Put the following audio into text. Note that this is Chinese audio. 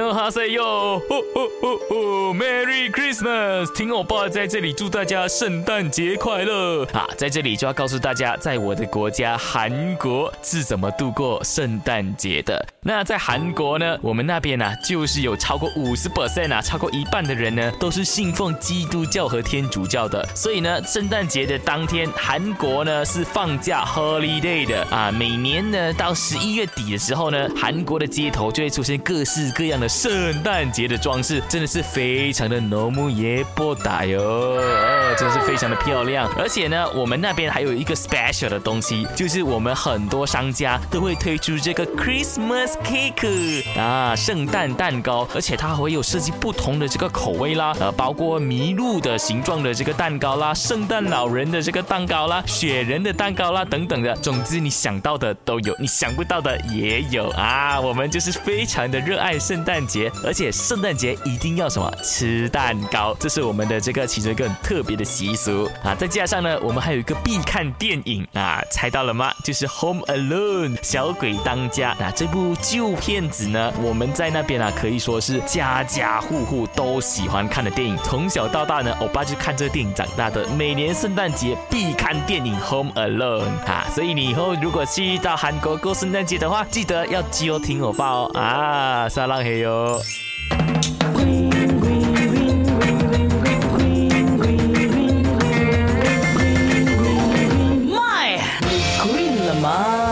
哦，Merry Christmas！听我爸在这里祝大家圣诞节快乐啊！在这里就要告诉大家，在我的国家韩国是怎么度过圣诞节的。那在韩国呢，我们那边呢，就是有超过五十 percent 啊，超过一半的人呢，都是信奉基督教和天主教的。所以呢，圣诞节的当天，韩国呢是放假 holiday 的啊。每年呢，到十一月底的时候呢，韩国的街头就会出现各式各样的圣诞节的装饰，真的是非常的浓木耶波达哟，哦，真的是非常的漂亮。而且呢，我们那边还有一个 special 的东西，就是我们很多商家都会推出这个 Christmas。cake 啊，圣诞蛋糕，而且它会有设计不同的这个口味啦，呃，包括麋鹿的形状的这个蛋糕啦，圣诞老人的这个蛋糕啦，雪人的蛋糕啦，等等的。总之，你想到的都有，你想不到的也有啊。我们就是非常的热爱圣诞节，而且圣诞节一定要什么吃蛋糕，这是我们的这个其中一个很特别的习俗啊。再加上呢，我们还有一个必看电影啊，猜到了吗？就是 Home Alone 小鬼当家啊，这部。旧片子呢，我们在那边啊，可以说是家家户户都喜欢看的电影。从小到大呢，欧巴就看这个电影长大的。每年圣诞节必看电影《Home Alone》啊，所以你以后如果去到韩国过圣诞节的话，记得要记哦，听欧巴哦啊，撒浪嘿よ。My! グリーンラマン